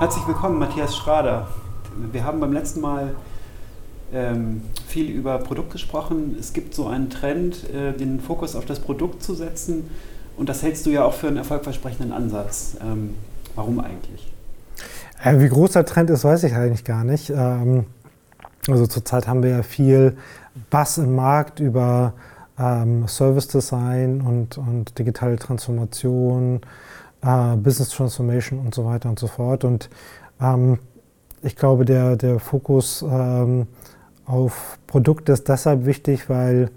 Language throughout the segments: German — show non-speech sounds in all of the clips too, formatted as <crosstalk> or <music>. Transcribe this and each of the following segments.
Herzlich willkommen, Matthias Schrader. Wir haben beim letzten Mal ähm, viel über Produkt gesprochen. Es gibt so einen Trend, äh, den Fokus auf das Produkt zu setzen. Und das hältst du ja auch für einen erfolgversprechenden Ansatz. Ähm, warum eigentlich? Äh, wie groß der Trend ist, weiß ich eigentlich gar nicht. Ähm, also zurzeit haben wir ja viel Bass im Markt über ähm, Service Design und, und digitale Transformation äh, Business Transformation und so weiter und so fort. Und ähm, ich glaube, der, der Fokus ähm, auf Produkte ist deshalb wichtig, weil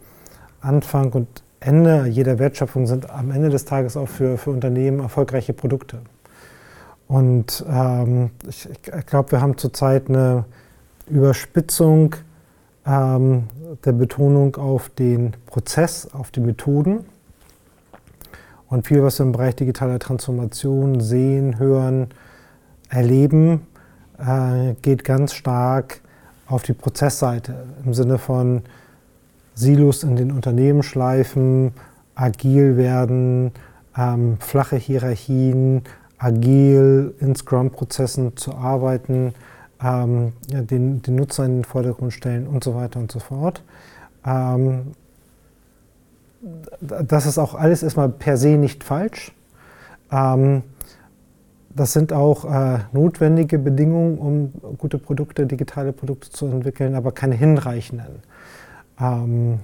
Anfang und Ende jeder Wertschöpfung sind am Ende des Tages auch für, für Unternehmen erfolgreiche Produkte. Und ähm, ich, ich glaube, wir haben zurzeit eine Überspitzung ähm, der Betonung auf den Prozess, auf die Methoden und viel, was wir im Bereich digitaler Transformation sehen, hören, erleben, äh, geht ganz stark auf die Prozessseite im Sinne von Silos in den Unternehmen schleifen, agil werden, ähm, flache Hierarchien, agil in Scrum-Prozessen zu arbeiten, ähm, den, den, Nutzer in den Vordergrund stellen und so weiter und so fort. Ähm, das ist auch alles erstmal per se nicht falsch. Ähm, das sind auch äh, notwendige Bedingungen, um gute Produkte, digitale Produkte zu entwickeln, aber keine hinreichenden. Ähm,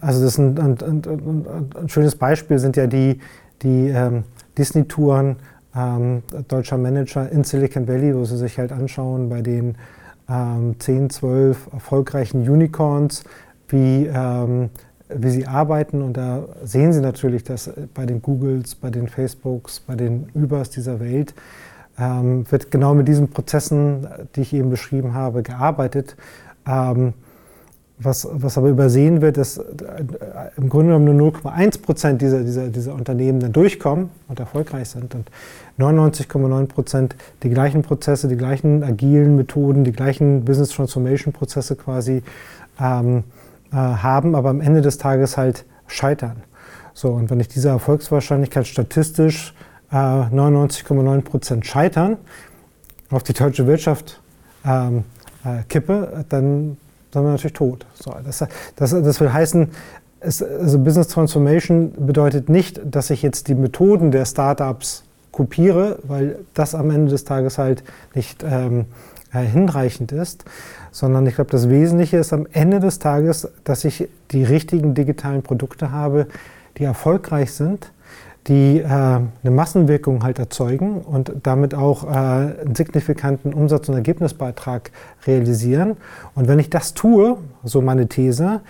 also das ein, ein, ein, ein, schönes Beispiel sind ja die, die ähm, Disney-Touren ähm, deutscher Manager in Silicon Valley, wo sie sich halt anschauen bei den ähm, 10, 12 erfolgreichen Unicorns, wie ähm, wie sie arbeiten. Und da sehen Sie natürlich, dass bei den Googles, bei den Facebooks, bei den Übers dieser Welt ähm, wird genau mit diesen Prozessen, die ich eben beschrieben habe, gearbeitet. Ähm, was, was aber übersehen wird, ist äh, im Grunde genommen nur 0,1 Prozent dieser, dieser, dieser Unternehmen dann durchkommen und erfolgreich sind. Und 99,9 Prozent die gleichen Prozesse, die gleichen agilen Methoden, die gleichen Business Transformation Prozesse quasi ähm, äh, haben, aber am Ende des Tages halt scheitern. So, und wenn ich diese Erfolgswahrscheinlichkeit statistisch äh, 99,9 Prozent scheitern auf die deutsche Wirtschaft ähm, äh, kippe, dann sind wir natürlich tot. So, das, das, das will heißen, es, also Business Transformation bedeutet nicht, dass ich jetzt die Methoden der Startups kopiere, weil das am Ende des Tages halt nicht ähm, äh, hinreichend ist, sondern ich glaube, das Wesentliche ist am Ende des Tages, dass ich die richtigen digitalen Produkte habe, die erfolgreich sind, die äh, eine Massenwirkung halt erzeugen und damit auch äh, einen signifikanten Umsatz- und Ergebnisbeitrag realisieren. Und wenn ich das tue, so meine These,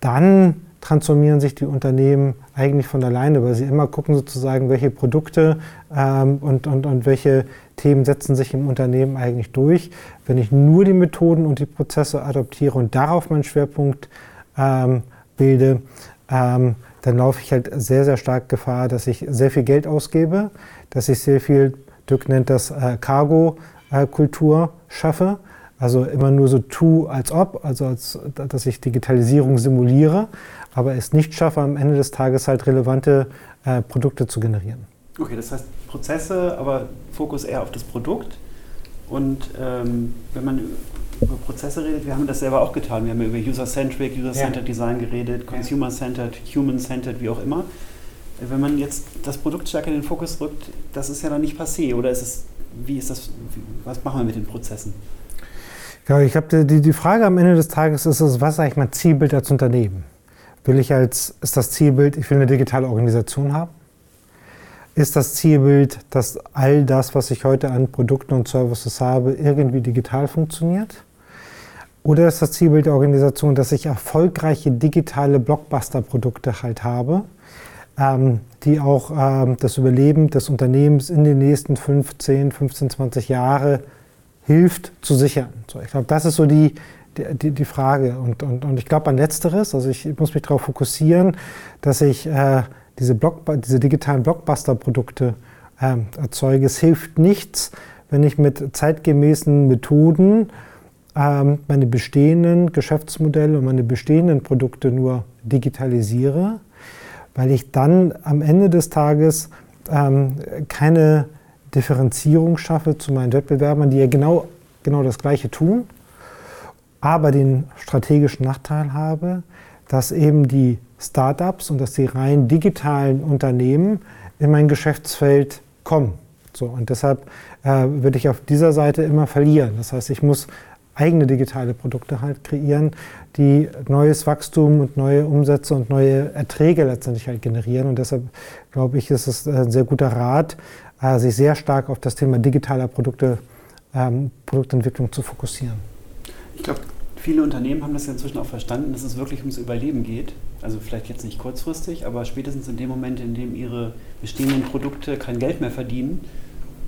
dann transformieren sich die Unternehmen eigentlich von alleine, weil sie immer gucken sozusagen, welche Produkte ähm, und, und, und welche Themen setzen sich im Unternehmen eigentlich durch. Wenn ich nur die Methoden und die Prozesse adoptiere und darauf meinen Schwerpunkt ähm, bilde, ähm, dann laufe ich halt sehr, sehr stark Gefahr, dass ich sehr viel Geld ausgebe, dass ich sehr viel, Dirk nennt das äh, Cargo-Kultur äh, schaffe. Also immer nur so tu als ob, also als, dass ich Digitalisierung simuliere, aber es nicht schaffe, am Ende des Tages halt relevante äh, Produkte zu generieren. Okay, das heißt Prozesse, aber Fokus eher auf das Produkt. Und ähm, wenn man über Prozesse redet, wir haben das selber auch getan. Wir haben über User-Centric, User-Centered ja. Design geredet, Consumer-Centered, Human-Centered, wie auch immer. Wenn man jetzt das Produkt stärker in den Fokus rückt, das ist ja dann nicht passé. Oder ist es, wie ist das, was machen wir mit den Prozessen? Ja, ich glaube, die, die Frage am Ende des Tages ist, was ist eigentlich mein Zielbild als Unternehmen? Will ich als, ist das Zielbild, ich will eine digitale Organisation haben? Ist das Zielbild, dass all das, was ich heute an Produkten und Services habe, irgendwie digital funktioniert? Oder ist das Zielbild der Organisation, dass ich erfolgreiche digitale Blockbuster-Produkte halt habe, ähm, die auch ähm, das Überleben des Unternehmens in den nächsten 15, 15, 20 Jahre hilft zu sichern? So, ich glaube, das ist so die, die, die Frage. Und, und, und ich glaube an Letzteres, also ich muss mich darauf fokussieren, dass ich äh, diese, Block, diese digitalen Blockbuster-Produkte äh, erzeuge. Es hilft nichts, wenn ich mit zeitgemäßen Methoden ähm, meine bestehenden Geschäftsmodelle und meine bestehenden Produkte nur digitalisiere, weil ich dann am Ende des Tages ähm, keine Differenzierung schaffe zu meinen Wettbewerbern, die ja genau, genau das Gleiche tun, aber den strategischen Nachteil habe, dass eben die Startups und dass die rein digitalen Unternehmen in mein Geschäftsfeld kommen. So, und deshalb äh, würde ich auf dieser Seite immer verlieren. Das heißt, ich muss eigene digitale Produkte halt kreieren, die neues Wachstum und neue Umsätze und neue Erträge letztendlich halt generieren. Und deshalb glaube ich, ist es ein sehr guter Rat, äh, sich sehr stark auf das Thema digitaler Produkte, ähm, Produktentwicklung zu fokussieren. Ich glaube, viele Unternehmen haben das ja inzwischen auch verstanden, dass es wirklich ums Überleben geht. Also vielleicht jetzt nicht kurzfristig, aber spätestens in dem Moment, in dem ihre bestehenden Produkte kein Geld mehr verdienen,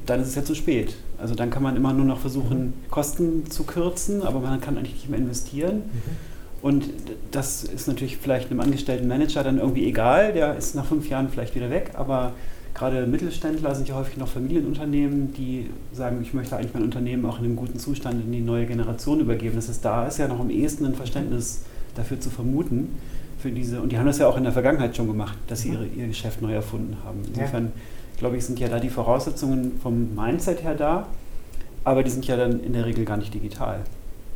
dann ist es ja zu spät. Also dann kann man immer nur noch versuchen, Kosten zu kürzen, aber man kann eigentlich nicht mehr investieren. Mhm. Und das ist natürlich vielleicht einem angestellten Manager dann irgendwie egal, der ist nach fünf Jahren vielleicht wieder weg, aber gerade Mittelständler sind ja häufig noch Familienunternehmen, die sagen, ich möchte eigentlich mein Unternehmen auch in einem guten Zustand in die neue Generation übergeben. Das ist da ist ja noch am ehesten ein Verständnis dafür zu vermuten. Für diese, und die haben das ja auch in der Vergangenheit schon gemacht, dass sie mhm. ihre, ihr Geschäft neu erfunden haben. Insofern, ja. Glaube ich, sind ja da die Voraussetzungen vom Mindset her da, aber die sind ja dann in der Regel gar nicht digital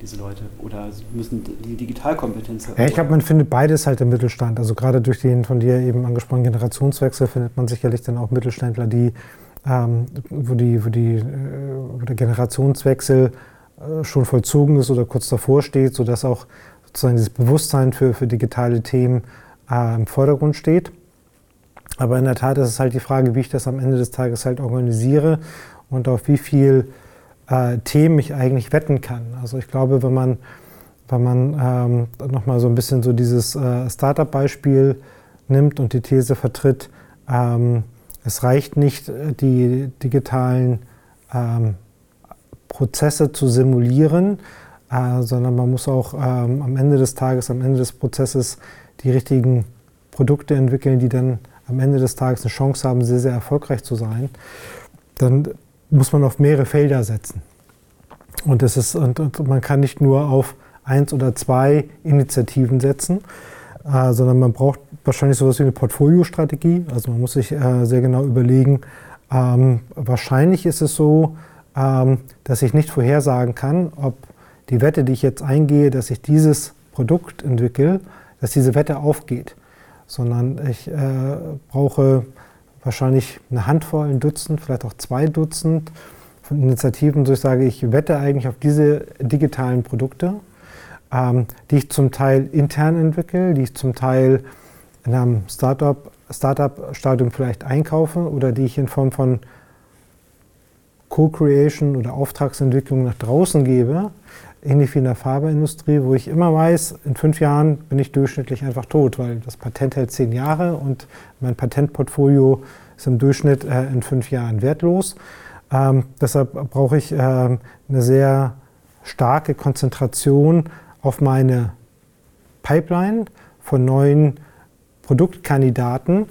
diese Leute? Oder müssen die Digitalkompetenz Ja, ich glaube, man findet beides halt im Mittelstand. Also gerade durch den von dir eben angesprochenen Generationswechsel findet man sicherlich dann auch Mittelständler, die, ähm, wo, die, wo, die, äh, wo der Generationswechsel äh, schon vollzogen ist oder kurz davor steht, sodass auch sozusagen dieses Bewusstsein für, für digitale Themen äh, im Vordergrund steht. Aber in der Tat ist es halt die Frage, wie ich das am Ende des Tages halt organisiere und auf wie viel äh, Themen ich eigentlich wetten kann. Also ich glaube, wenn man, wenn man ähm, nochmal so ein bisschen so dieses äh, Startup-Beispiel nimmt und die These vertritt, ähm, es reicht nicht, die digitalen ähm, Prozesse zu simulieren, äh, sondern man muss auch ähm, am Ende des Tages, am Ende des Prozesses die richtigen Produkte entwickeln, die dann am Ende des Tages eine Chance haben, sehr, sehr erfolgreich zu sein. Dann muss man auf mehrere Felder setzen. Und, das ist, und, und man kann nicht nur auf eins oder zwei Initiativen setzen, äh, sondern man braucht wahrscheinlich sowas wie eine Portfoliostrategie. Also man muss sich äh, sehr genau überlegen, ähm, wahrscheinlich ist es so, ähm, dass ich nicht vorhersagen kann, ob die Wette, die ich jetzt eingehe, dass ich dieses Produkt entwickle, dass diese Wette aufgeht, sondern ich äh, brauche wahrscheinlich eine Handvoll, ein Dutzend, vielleicht auch zwei Dutzend von Initiativen, wo ich sage, ich wette eigentlich auf diese digitalen Produkte, ähm, die ich zum Teil intern entwickle, die ich zum Teil in einem Startup-Stadium vielleicht einkaufe oder die ich in Form von Co-Creation oder Auftragsentwicklung nach draußen gebe, ähnlich wie in der Farbeindustrie, wo ich immer weiß, in fünf Jahren bin ich durchschnittlich einfach tot, weil das Patent hält zehn Jahre und mein Patentportfolio ist im Durchschnitt äh, in fünf Jahren wertlos. Ähm, deshalb brauche ich ähm, eine sehr starke Konzentration auf meine Pipeline von neuen Produktkandidaten,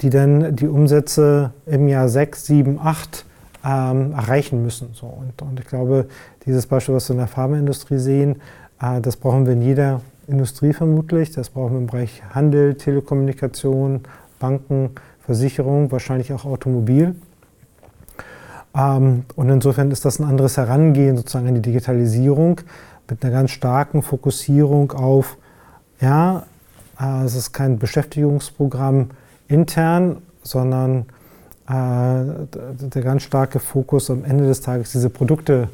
die dann die Umsätze im Jahr 6, 7, 8 ähm, erreichen müssen. So, und, und, ich glaube, dieses Beispiel, was wir in der Pharmaindustrie sehen, äh, das brauchen wir in jeder Industrie vermutlich. Das brauchen wir im Bereich Handel, Telekommunikation, Banken, Versicherung, wahrscheinlich auch Automobil. Ähm, und insofern ist das ein anderes Herangehen sozusagen an die Digitalisierung mit einer ganz starken Fokussierung auf, ja, äh, es ist kein Beschäftigungsprogramm intern, sondern der ganz starke Fokus am Ende des Tages diese Produkte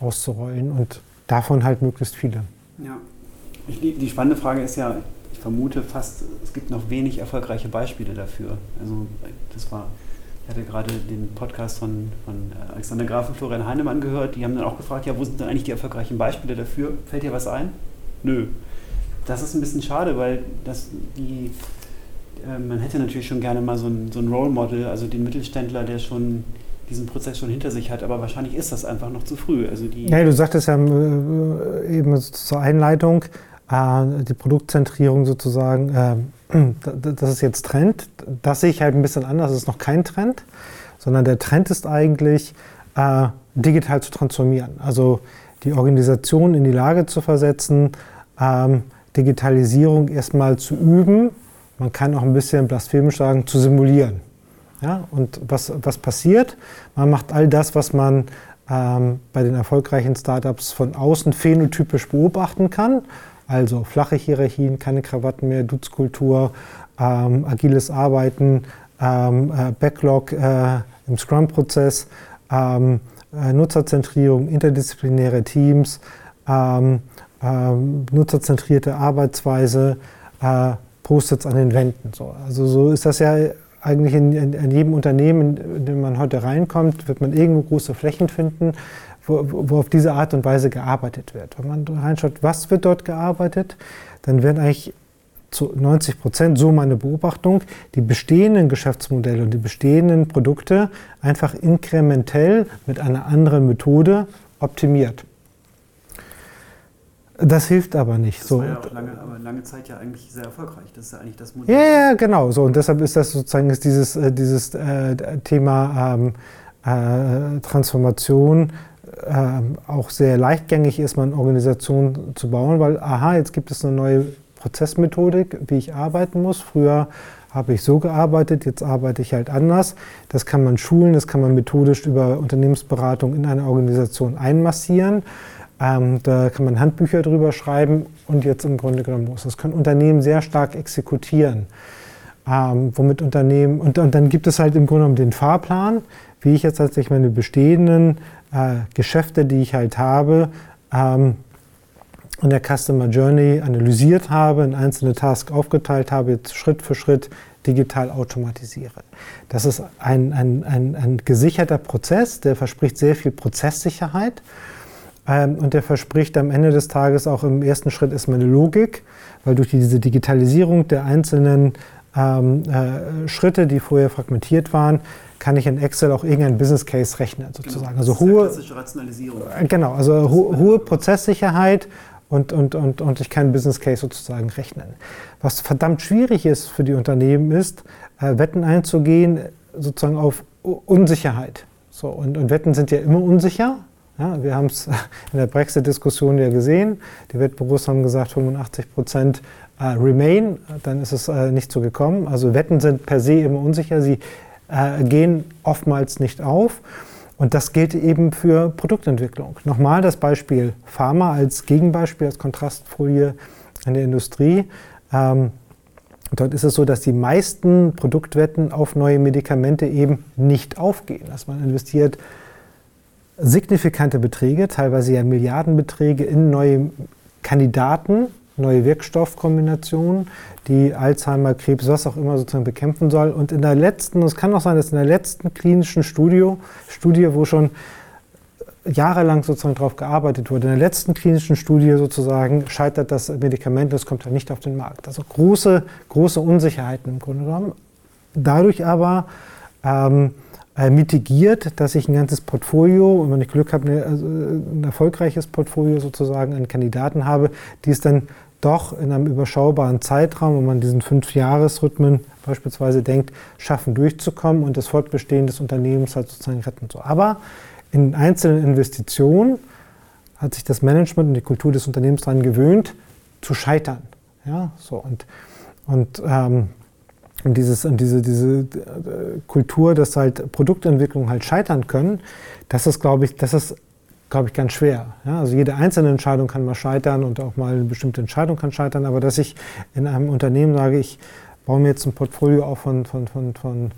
auszurollen und davon halt möglichst viele. Ja, die spannende Frage ist ja, ich vermute fast, es gibt noch wenig erfolgreiche Beispiele dafür. Also das war ich hatte gerade den Podcast von, von äh, Alexander Graf und Florian Heinemann gehört. Die haben dann auch gefragt, ja, wo sind denn eigentlich die erfolgreichen Beispiele dafür? Fällt dir was ein? Nö. Das ist ein bisschen schade, weil das die, äh, man hätte natürlich schon gerne mal so ein, so ein Role Model, also den Mittelständler, der schon diesen Prozess schon hinter sich hat, aber wahrscheinlich ist das einfach noch zu früh. Also die ja, du sagtest ja äh, eben zur Einleitung, äh, die Produktzentrierung sozusagen, äh, das ist jetzt Trend. Das sehe ich halt ein bisschen anders. Das ist noch kein Trend, sondern der Trend ist eigentlich, äh, digital zu transformieren. Also die Organisation in die Lage zu versetzen, ähm, Digitalisierung erstmal zu üben. Man kann auch ein bisschen blasphemisch sagen, zu simulieren. Ja? Und was, was passiert? Man macht all das, was man ähm, bei den erfolgreichen Startups von außen phänotypisch beobachten kann. Also flache Hierarchien, keine Krawatten mehr, Dutzkultur, ähm, agiles Arbeiten, ähm, äh, Backlog äh, im Scrum-Prozess, ähm, äh, Nutzerzentrierung, interdisziplinäre Teams, ähm, ähm, nutzerzentrierte Arbeitsweise, äh, Post-its an den Wänden. So. Also so ist das ja eigentlich in, in, in, jedem Unternehmen, in dem man heute reinkommt, wird man irgendwo große Flächen finden, wo, wo auf diese Art und Weise gearbeitet wird. Wenn man reinschaut, was wird dort gearbeitet, dann werden eigentlich zu 90 Prozent, so meine Beobachtung, die bestehenden Geschäftsmodelle und die bestehenden Produkte einfach inkrementell mit einer anderen Methode optimiert. Das hilft aber nicht. Das so. war ja auch lange, aber lange Zeit ja eigentlich sehr erfolgreich. Das ist ja eigentlich das Modell. Ja, ja, genau. So. Und deshalb ist das sozusagen ist dieses, äh, dieses äh, Thema ähm, äh, Transformation äh, auch sehr leichtgängig ist, man Organisationen zu bauen, weil, aha, jetzt gibt es eine neue Prozessmethodik, wie ich arbeiten muss. Früher habe ich so gearbeitet, jetzt arbeite ich halt anders. Das kann man schulen, das kann man methodisch über Unternehmensberatung in eine Organisation einmassieren. Ähm, da kann man Handbücher drüber schreiben und jetzt im Grunde genommen los. Das können Unternehmen sehr stark exekutieren. Ähm, womit Unternehmen, und, und, dann gibt es halt im Grunde genommen den Fahrplan, wie ich jetzt tatsächlich meine bestehenden äh, Geschäfte, die ich halt habe, ähm, in der Customer Journey analysiert habe, in einzelne Tasks aufgeteilt habe, jetzt Schritt für Schritt digital automatisiere. Das ist ein, ein, ein, ein gesicherter Prozess, der verspricht sehr viel Prozesssicherheit. Ähm, und der verspricht am Ende des Tages auch im ersten Schritt ist meine Logik, weil durch diese Digitalisierung der einzelnen ähm, äh, Schritte, die vorher fragmentiert waren, kann ich in Excel auch irgendein Business Case rechnen, genau, sozusagen. Genau, also hohe Rationalisierung. Äh, genau, also ho hohe Prozesssicherheit und, und, und, und ich kann Business Case sozusagen rechnen. Was verdammt schwierig ist für die Unternehmen ist, äh, Wetten einzugehen, sozusagen auf Unsicherheit. So, und, und Wetten sind ja immer unsicher. Ja, wir haben es <laughs> in der Brexit-Diskussion ja gesehen. Die Wettbüros haben gesagt, 85 Prozent äh, remain. Dann ist es äh, nicht so gekommen. Also Wetten sind per se immer unsicher. Sie äh, gehen oftmals nicht auf. Und das gilt eben für Produktentwicklung. Nochmal das Beispiel Pharma als Gegenbeispiel, als Kontrastfolie in der Industrie. Ähm, dort ist es so, dass die meisten Produktwetten auf neue Medikamente eben nicht aufgehen. Dass man investiert signifikante Beträge, teilweise ja Milliardenbeträge in neue Kandidaten, neue Wirkstoffkombinationen, die Alzheimer, Krebs, was auch immer sozusagen bekämpfen soll. Und in der letzten, es kann auch sein, dass in der letzten klinischen Studie, Studie, wo schon jahrelang sozusagen darauf gearbeitet wurde, in der letzten klinischen Studie sozusagen scheitert das Medikament, das kommt dann nicht auf den Markt. Also große, große Unsicherheiten im Grunde genommen. Dadurch aber ähm, äh, mitigiert, dass ich ein ganzes Portfolio, und wenn ich Glück habe, ne, also ein erfolgreiches Portfolio sozusagen an Kandidaten habe, die es dann doch in einem überschaubaren Zeitraum, wenn man diesen Fünf-Jahres-Rhythmen beispielsweise denkt, schaffen durchzukommen und das Fortbestehen des Unternehmens halt sozusagen retten. Aber in einzelnen Investitionen hat sich das Management und die Kultur des Unternehmens daran gewöhnt, zu scheitern. Ja, so und, und ähm, und, dieses, und diese, diese äh, Kultur, dass halt Produktentwicklungen halt scheitern können, das ist, glaube ich, das ist, glaube ich, ganz schwer. Ja, also jede einzelne Entscheidung kann mal scheitern und auch mal eine bestimmte Entscheidung kann scheitern, aber dass ich in einem Unternehmen sage, ich baue mir jetzt ein Portfolio auf von, von, von, von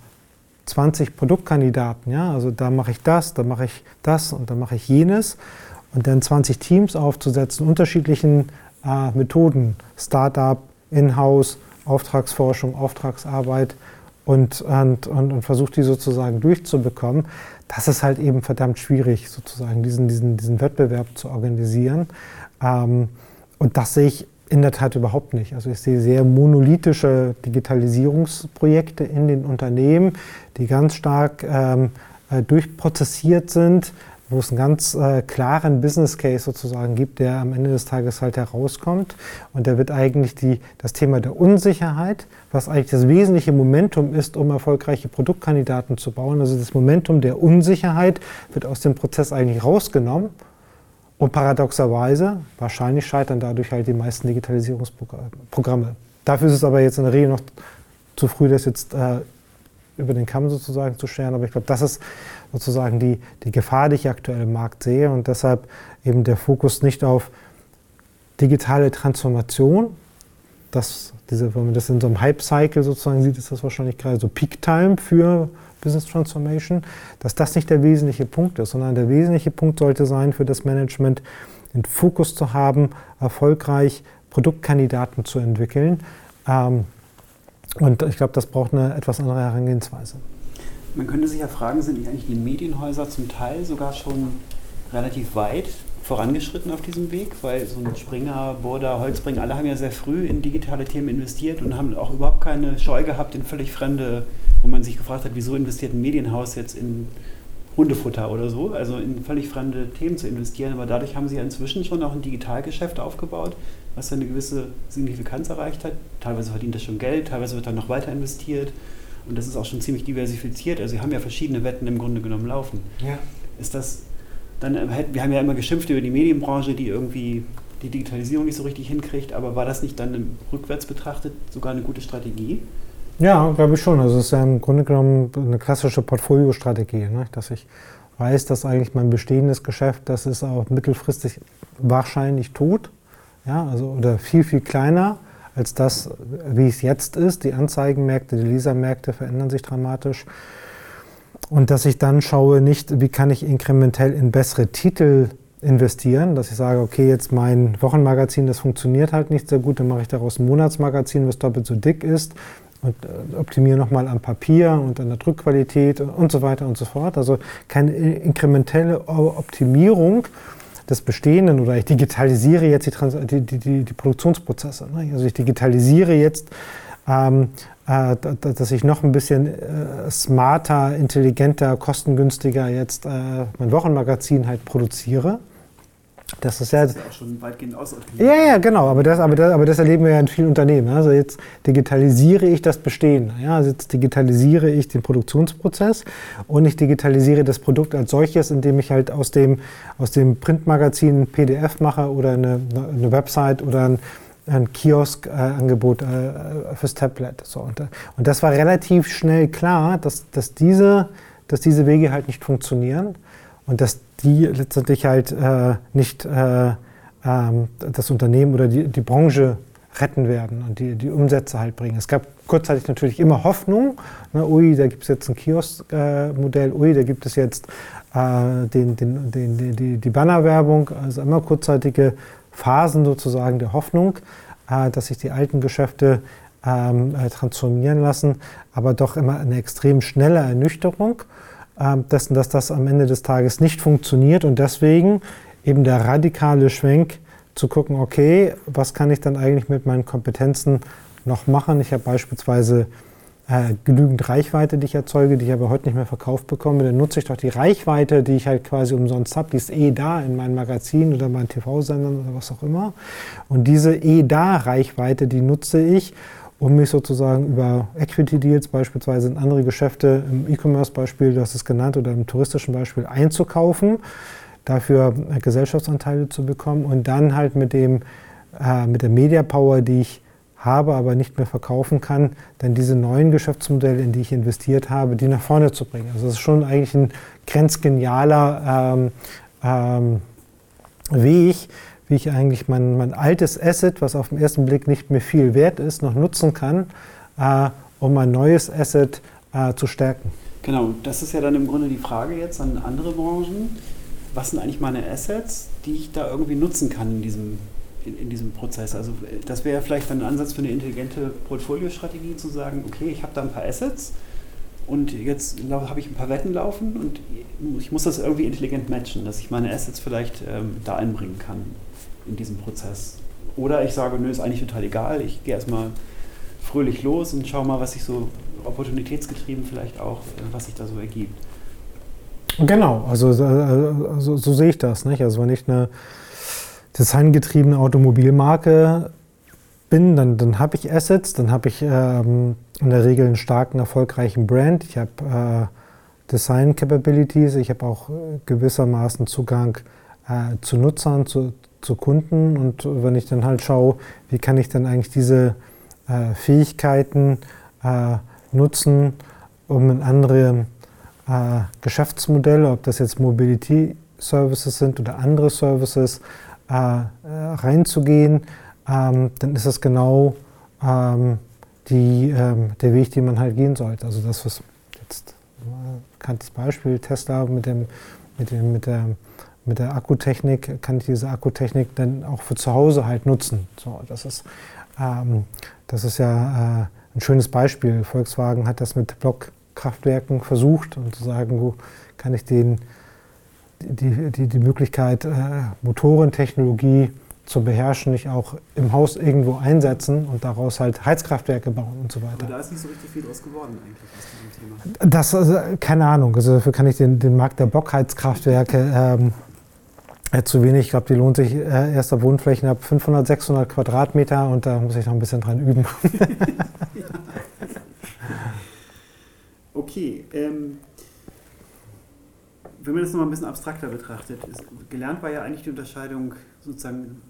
20 Produktkandidaten, ja, also da mache ich das, da mache ich das und da mache ich jenes und dann 20 Teams aufzusetzen, unterschiedlichen äh, Methoden, Startup, Inhouse, Auftragsforschung, Auftragsarbeit und, und, und, und versucht die sozusagen durchzubekommen, das ist halt eben verdammt schwierig, sozusagen diesen, diesen, diesen Wettbewerb zu organisieren. Ähm, und das sehe ich in der Tat überhaupt nicht. Also ich sehe sehr monolithische Digitalisierungsprojekte in den Unternehmen, die ganz stark ähm, äh, durchprozessiert sind, wo es einen ganz äh, klaren Business Case sozusagen gibt, der am Ende des Tages halt herauskommt. Und der wird eigentlich die, das Thema der Unsicherheit, was eigentlich das wesentliche Momentum ist, um erfolgreiche Produktkandidaten zu bauen. Also das Momentum der Unsicherheit wird aus dem Prozess eigentlich rausgenommen. Und paradoxerweise, wahrscheinlich scheitern dadurch halt die meisten Digitalisierungsprogramme. Dafür ist es aber jetzt in der Regel noch zu früh, das jetzt äh, über den Kamm sozusagen zu scheren. Aber ich glaube, das ist sozusagen die, die Gefahr, die ich aktuell im Markt sehe. Und deshalb eben der Fokus nicht auf digitale Transformation. Das, diese, wenn man das in so einem Hype-Cycle sozusagen sieht, ist das wahrscheinlich gerade so Peak-Time für Business Transformation, dass das nicht der wesentliche Punkt ist, sondern der wesentliche Punkt sollte sein für das Management, den Fokus zu haben, erfolgreich Produktkandidaten zu entwickeln. Ähm, und ich glaube, das braucht eine etwas andere Herangehensweise. Man könnte sich ja fragen, sind eigentlich die Medienhäuser zum Teil sogar schon relativ weit vorangeschritten auf diesem Weg, weil so ein Springer, Burda, Holzbringer, alle haben ja sehr früh in digitale Themen investiert und haben auch überhaupt keine Scheu gehabt in völlig fremde, wo man sich gefragt hat, wieso investiert ein Medienhaus jetzt in Hundefutter oder so, also in völlig fremde Themen zu investieren. Aber dadurch haben sie ja inzwischen schon auch ein Digitalgeschäft aufgebaut, was eine gewisse Signifikanz erreicht hat. Teilweise verdient das schon Geld, teilweise wird dann noch weiter investiert. Und das ist auch schon ziemlich diversifiziert. Also sie haben ja verschiedene Wetten im Grunde genommen laufen. Ja. Ist das dann, äh, wir haben ja immer geschimpft über die Medienbranche, die irgendwie die Digitalisierung nicht so richtig hinkriegt, aber war das nicht dann rückwärts betrachtet sogar eine gute Strategie? Ja, glaube ich schon. Also es ist ja im Grunde genommen eine klassische Portfoliostrategie, ne? dass ich weiß, dass eigentlich mein bestehendes Geschäft, das ist auch mittelfristig wahrscheinlich tot, ja, also oder viel, viel kleiner als das, wie es jetzt ist. Die Anzeigenmärkte, die Lesermärkte verändern sich dramatisch. Und dass ich dann schaue, nicht, wie kann ich inkrementell in bessere Titel investieren, dass ich sage, okay, jetzt mein Wochenmagazin, das funktioniert halt nicht sehr gut, dann mache ich daraus ein Monatsmagazin, was doppelt so dick ist und äh, optimiere nochmal am Papier und an der Drückqualität und so weiter und so fort. Also keine inkrementelle Optimierung des Bestehenden oder ich digitalisiere jetzt die, die, die, die Produktionsprozesse. Ne? Also ich digitalisiere jetzt ähm, äh, dass ich noch ein bisschen äh, smarter, intelligenter, kostengünstiger jetzt äh, mein Wochenmagazin halt produziere. Das ist ja, das ist ja auch schon weitgehend ausoptimiert. Ja, ja, genau. Aber das, aber, das, aber das erleben wir ja in vielen Unternehmen. Also jetzt digitalisiere ich das Bestehen. Ja, also jetzt digitalisiere ich den Produktionsprozess und ich digitalisiere das Produkt als solches, indem ich halt aus dem, aus dem Printmagazin ein PDF mache oder eine, eine Website oder ein ein Kiosk-Angebot äh, fürs Tablet. So, und, und, das war relativ schnell klar, dass, dass, diese, dass diese Wege halt nicht funktionieren und dass die letztendlich halt äh, nicht äh, ähm, das Unternehmen oder die, die Branche retten werden und die, die Umsätze halt bringen. Es gab kurzzeitig natürlich immer Hoffnung. Ne, ui, da gibt es jetzt ein Kiosk-Modell, ui, da gibt es jetzt äh, den, den, den, die, die Bannerwerbung, also immer kurzzeitige Phasen sozusagen der Hoffnung, äh, dass sich die alten Geschäfte ähm, äh, transformieren lassen, aber doch immer eine extrem schnelle Ernüchterung äh, dessen, dass das am Ende des Tages nicht funktioniert und deswegen eben der radikale Schwenk zu gucken, okay, was kann ich dann eigentlich mit meinen Kompetenzen noch machen? Ich habe beispielsweise äh, genügend Reichweite, die ich erzeuge, die ich aber heute nicht mehr verkauft bekomme, dann nutze ich doch die Reichweite, die ich halt quasi umsonst habe, die ist eh da in meinem Magazin oder meinen TV-Sendern oder was auch immer. Und diese eh da Reichweite, die nutze ich, um mich sozusagen über Equity-Deals beispielsweise in andere Geschäfte, im E-Commerce-Beispiel, du hast es genannt, oder im touristischen Beispiel einzukaufen, dafür Gesellschaftsanteile zu bekommen und dann halt mit dem äh, mit der Media Power, die ich habe, aber nicht mehr verkaufen kann, dann diese neuen Geschäftsmodelle, in die ich investiert habe, die nach vorne zu bringen. Also das ist schon eigentlich ein grenzgenialer ähm, ähm, Weg, wie ich eigentlich mein, mein altes Asset, was auf den ersten Blick nicht mehr viel wert ist, noch nutzen kann, äh, um mein neues Asset äh, zu stärken. Genau, das ist ja dann im Grunde die Frage jetzt an andere Branchen. Was sind eigentlich meine Assets, die ich da irgendwie nutzen kann in diesem in, in diesem Prozess. Also das wäre vielleicht ein Ansatz für eine intelligente Portfoliostrategie zu sagen, okay, ich habe da ein paar Assets und jetzt habe ich ein paar Wetten laufen und ich muss das irgendwie intelligent matchen, dass ich meine Assets vielleicht ähm, da einbringen kann in diesem Prozess. Oder ich sage, nö, ist eigentlich total egal, ich gehe erstmal fröhlich los und schaue mal, was sich so opportunitätsgetrieben vielleicht auch, äh, was sich da so ergibt. Genau, also, also so, so sehe ich das. Nicht? Also wenn ich eine designgetriebene Automobilmarke bin, dann, dann habe ich Assets, dann habe ich ähm, in der Regel einen starken, erfolgreichen Brand, ich habe äh, Design Capabilities, ich habe auch äh, gewissermaßen Zugang äh, zu Nutzern, zu, zu Kunden. Und wenn ich dann halt schaue, wie kann ich dann eigentlich diese äh, Fähigkeiten äh, nutzen, um in andere äh, Geschäftsmodelle, ob das jetzt Mobility Services sind oder andere Services, reinzugehen, ähm, dann ist das genau ähm, die, ähm, der Weg, den man halt gehen sollte. Also das, was jetzt bekanntes Beispiel, Tesla mit, dem, mit, dem, mit, der, mit der Akkutechnik, kann ich diese Akkutechnik dann auch für zu Hause halt nutzen. So, das, ist, ähm, das ist ja äh, ein schönes Beispiel. Volkswagen hat das mit Blockkraftwerken versucht und zu sagen, wo kann ich den, die, die, die Möglichkeit, äh, Motorentechnologie zu beherrschen, nicht auch im Haus irgendwo einsetzen und daraus halt Heizkraftwerke bauen und so weiter. Aber da ist nicht so richtig viel draus geworden eigentlich aus diesem Thema. Das, also, keine Ahnung, also dafür kann ich den, den Markt der Blockheizkraftwerke ähm, äh, zu wenig. Ich glaube, die lohnt sich äh, erst ab Wohnflächen ab 500, 600 Quadratmeter und da muss ich noch ein bisschen dran üben. <laughs> okay, ähm, wenn man das nochmal ein bisschen abstrakter betrachtet, ist, gelernt war ja eigentlich die Unterscheidung sozusagen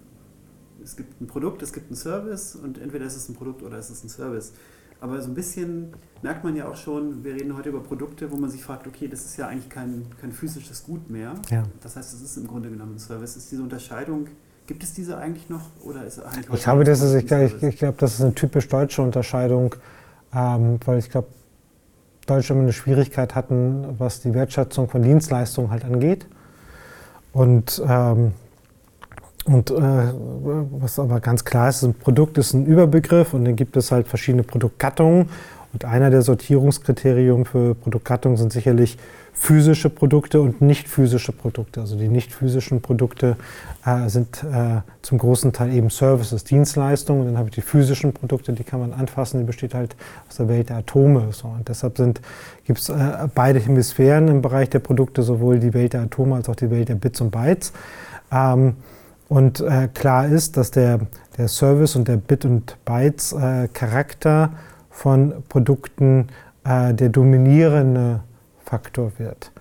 es gibt ein Produkt, es gibt einen Service und entweder ist es ein Produkt oder ist es ein Service. Aber so ein bisschen merkt man ja auch schon, wir reden heute über Produkte, wo man sich fragt, okay, das ist ja eigentlich kein, kein physisches Gut mehr. Ja. Das heißt, es ist im Grunde genommen ein Service. Ist diese Unterscheidung, gibt es diese eigentlich noch? Oder ist eigentlich ich glaube, das ist, ich, ich, ich glaube, das ist eine typisch deutsche Unterscheidung, ähm, weil ich glaube, Deutsche eine Schwierigkeit hatten, was die Wertschätzung von Dienstleistungen halt angeht. Und ähm, und äh, was aber ganz klar ist, ein Produkt ist ein Überbegriff und dann gibt es halt verschiedene Produktgattungen. Und einer der Sortierungskriterien für Produktgattungen sind sicherlich physische Produkte und nicht physische Produkte. Also die nicht physischen Produkte äh, sind äh, zum großen Teil eben Services, Dienstleistungen. Und dann habe ich die physischen Produkte, die kann man anfassen, die besteht halt aus der Welt der Atome. So. Und deshalb gibt es äh, beide Hemisphären im Bereich der Produkte, sowohl die Welt der Atome als auch die Welt der Bits und Bytes. Ähm, und äh, klar ist, dass der, der Service und der Bit- und Bytes-Charakter äh, von Produkten äh, der dominierende Faktor wird.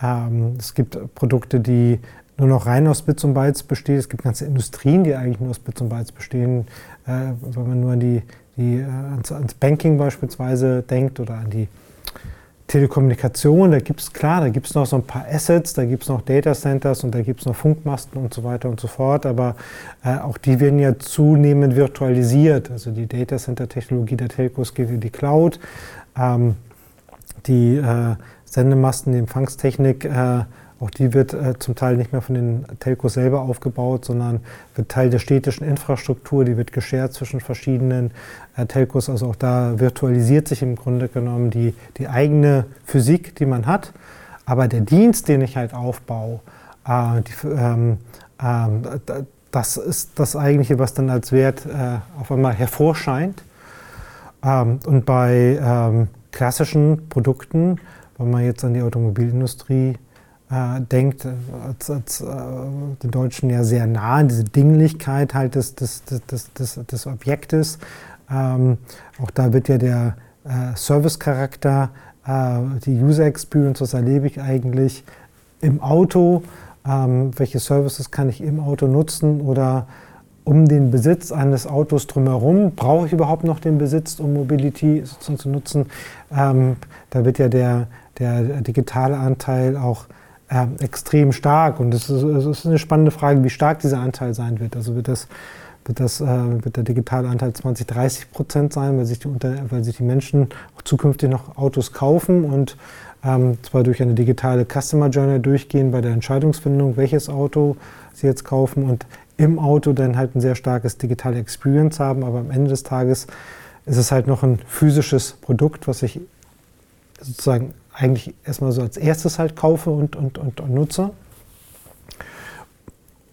Ähm, es gibt Produkte, die nur noch rein aus Bits und Bytes bestehen. Es gibt ganze Industrien, die eigentlich nur aus Bits und Bytes bestehen. Äh, wenn man nur an die, die, äh, ans, ans Banking beispielsweise denkt oder an die Telekommunikation, da gibt es klar, da gibt es noch so ein paar Assets, da gibt es noch Data Centers und da gibt es noch Funkmasten und so weiter und so fort, aber äh, auch die werden ja zunehmend virtualisiert. Also die Data Center Technologie der Telcos geht in die Cloud, ähm, die äh, Sendemasten, die Empfangstechnik äh, auch die wird äh, zum Teil nicht mehr von den Telcos selber aufgebaut, sondern wird Teil der städtischen Infrastruktur, die wird geshared zwischen verschiedenen äh, Telcos. Also auch da virtualisiert sich im Grunde genommen die, die eigene Physik, die man hat. Aber der Dienst, den ich halt aufbaue, äh, die, ähm, ähm das ist das eigentliche, was dann als Wert äh, auf einmal hervorscheint. Ähm, und bei ähm, klassischen Produkten, wenn man jetzt an die Automobilindustrie äh, denkt, äh, als, als äh, den Deutschen ja sehr nah an diese Dinglichkeit halt des, des, des, des, des Objektes. Ähm, auch da wird ja der äh, Service-Charakter, äh, die User Experience, was erlebe ich eigentlich im Auto, ähm, welche Services kann ich im Auto nutzen oder um den Besitz eines Autos drumherum, brauche ich überhaupt noch den Besitz, um Mobility zu nutzen? Ähm, da wird ja der, der digitale Anteil auch äh, extrem stark. Und es ist, ist, eine spannende Frage, wie stark dieser Anteil sein wird. Also wird, das, wird, das, äh, wird der digitale Anteil 20, 30 Prozent sein, weil sich, die, weil sich die Menschen auch zukünftig noch Autos kaufen und ähm, zwar durch eine digitale Customer Journey durchgehen bei der Entscheidungsfindung, welches Auto sie jetzt kaufen und im Auto dann halt ein sehr starkes digitale Experience haben, aber am Ende des Tages ist es halt noch ein physisches Produkt, was ich sozusagen eigentlich erstmal so als erstes halt kaufe und, und, und, und nutze.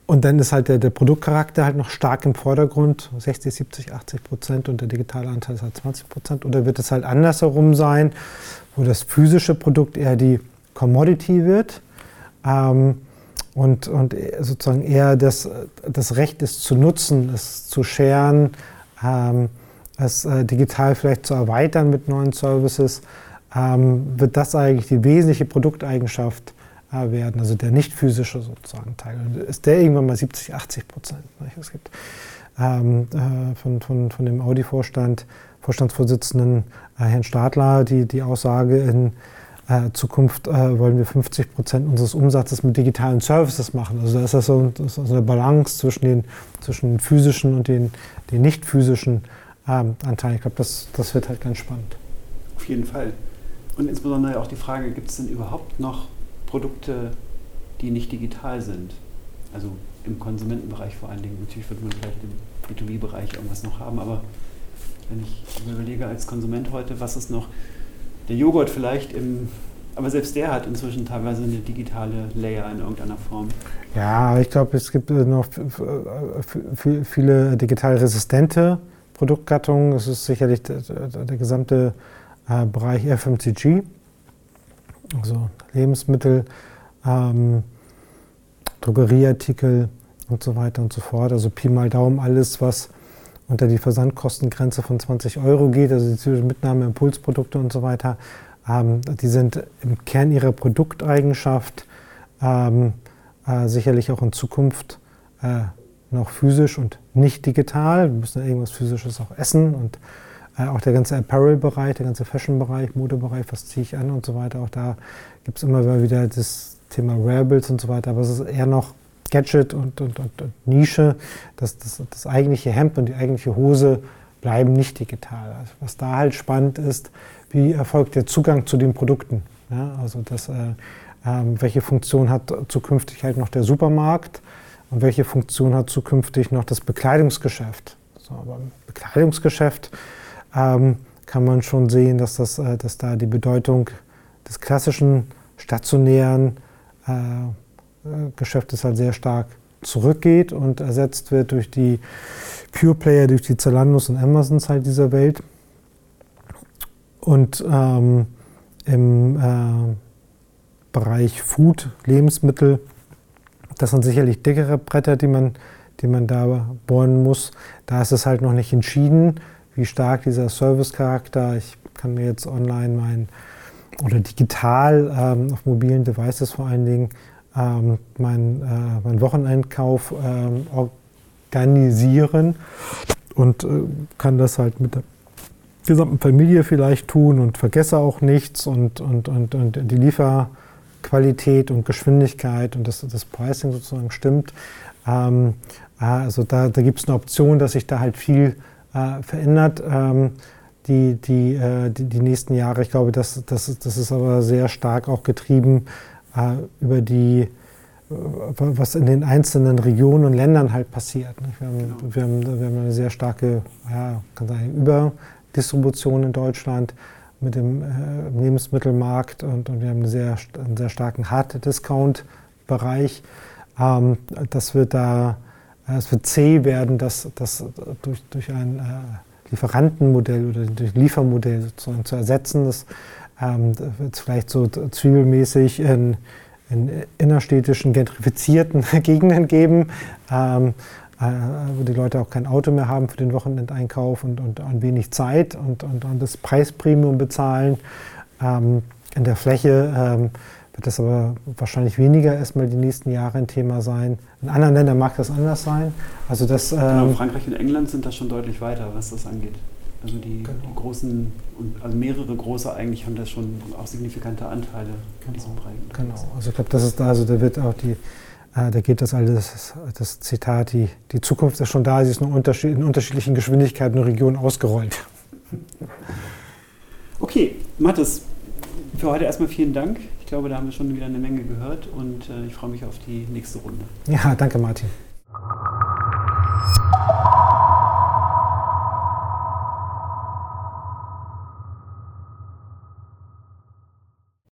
Und dann ist halt der, der, Produktcharakter halt noch stark im Vordergrund, 60, 70, 80 Prozent und der digitale Anteil ist halt 20 Prozent. Oder wird es halt andersherum sein, wo das physische Produkt eher die Commodity wird ähm, und, und sozusagen eher das, das Recht ist zu nutzen, es zu scheren, ähm, es äh, digital vielleicht zu erweitern mit neuen Services ähm, wird das eigentlich die wesentliche Produkteigenschaft äh, werden, also der nicht physische sozusagen Teil. Ist der irgendwann mal 70, 80 Prozent. Es gibt ähm, äh, von, von, von dem Audi-Vorstand Vorstandsvorsitzenden äh, Herrn Stadler die, die Aussage, in äh, Zukunft äh, wollen wir 50 Prozent unseres Umsatzes mit digitalen Services machen. Also da ist das so, das ist eine Balance zwischen den, zwischen den physischen und den, den nicht physischen ähm, Anteilen. Ich glaube, das, das wird halt ganz spannend. Auf jeden Fall. Und insbesondere auch die Frage, gibt es denn überhaupt noch Produkte, die nicht digital sind? Also im Konsumentenbereich vor allen Dingen. Natürlich wird man vielleicht im B2B-Bereich irgendwas noch haben, aber wenn ich überlege als Konsument heute, was ist noch, der Joghurt vielleicht im, aber selbst der hat inzwischen teilweise eine digitale Layer in irgendeiner Form. Ja, ich glaube, es gibt noch viele digital resistente Produktgattungen. Es ist sicherlich der, der gesamte äh, Bereich FMCG, also Lebensmittel, ähm, Drogerieartikel und so weiter und so fort. Also Pi mal Daumen alles, was unter die Versandkostengrenze von 20 Euro geht, also die Mitnahme, Impulsprodukte und so weiter, ähm, die sind im Kern ihrer Produkteigenschaft ähm, äh, sicherlich auch in Zukunft äh, noch physisch und nicht digital. Wir müssen irgendwas Physisches auch essen und äh, auch der ganze Apparel-Bereich, der ganze Fashion-Bereich, Modebereich, was ziehe ich an und so weiter. Auch da gibt es immer wieder das Thema Wearables und so weiter, aber es ist eher noch Gadget und, und, und, und Nische. Das, das, das eigentliche Hemd und die eigentliche Hose bleiben nicht digital. Also was da halt spannend ist, wie erfolgt der Zugang zu den Produkten. Ja, also das, äh, äh, welche Funktion hat zukünftig halt noch der Supermarkt und welche Funktion hat zukünftig noch das Bekleidungsgeschäft. So, aber Bekleidungsgeschäft ähm, kann man schon sehen, dass, das, äh, dass da die Bedeutung des klassischen stationären äh, äh, Geschäftes halt sehr stark zurückgeht und ersetzt wird durch die Pure Player, durch die Zalandos und Amazons halt dieser Welt. Und ähm, im äh, Bereich Food, Lebensmittel, das sind sicherlich dickere Bretter, die man, die man da bohren muss. Da ist es halt noch nicht entschieden, wie stark dieser Service-Charakter, ich kann mir jetzt online mein oder digital ähm, auf mobilen Devices vor allen Dingen ähm, meinen äh, mein Wocheneinkauf ähm, organisieren und äh, kann das halt mit der gesamten Familie vielleicht tun und vergesse auch nichts und, und, und, und die Lieferqualität und Geschwindigkeit und das, das Pricing sozusagen stimmt. Ähm, also da, da gibt es eine Option, dass sich da halt viel verändert. Ähm, die, die, äh, die, die, nächsten Jahre. Ich glaube, das, das, das ist aber sehr stark auch getrieben äh, über die, äh, was in den einzelnen Regionen und Ländern halt passiert. Wir haben, genau. wir, haben, wir haben eine sehr starke ja, kann sagen, Überdistribution in Deutschland mit dem äh, Lebensmittelmarkt und, und, wir haben einen sehr, einen sehr starken Hard-Discount-Bereich. Ähm, das wird da, äh, es wird zäh werden, das, das durch, durch ein äh, Lieferantenmodell oder durch Liefermodell sozusagen zu ersetzen. Das ähm, wird es vielleicht so zwiebelmäßig in, in innerstädtischen, gentrifizierten <laughs> Gegenden geben, ähm, äh, wo die Leute auch kein Auto mehr haben für den Wochenendeinkauf und, und, und wenig Zeit und, und, und das Preispremium bezahlen. Ähm, in der Fläche ähm, wird das aber wahrscheinlich weniger erstmal die nächsten Jahre ein Thema sein. In anderen Ländern mag das anders sein. Also das, genau, ähm, Frankreich und England sind da schon deutlich weiter, was das angeht. Also die, genau. die großen, also mehrere große eigentlich haben das schon auch signifikante Anteile genau. in diesem Bereich. Genau, also ich glaube, das ist da, also da wird auch die, äh, da geht das alles, das Zitat, die, die Zukunft ist schon da, sie ist nur unterschied, in unterschiedlichen Geschwindigkeiten und Regionen ausgerollt. Okay, Mathis, für heute erstmal vielen Dank ich glaube, da haben wir schon wieder eine Menge gehört und äh, ich freue mich auf die nächste Runde. Ja, danke Martin.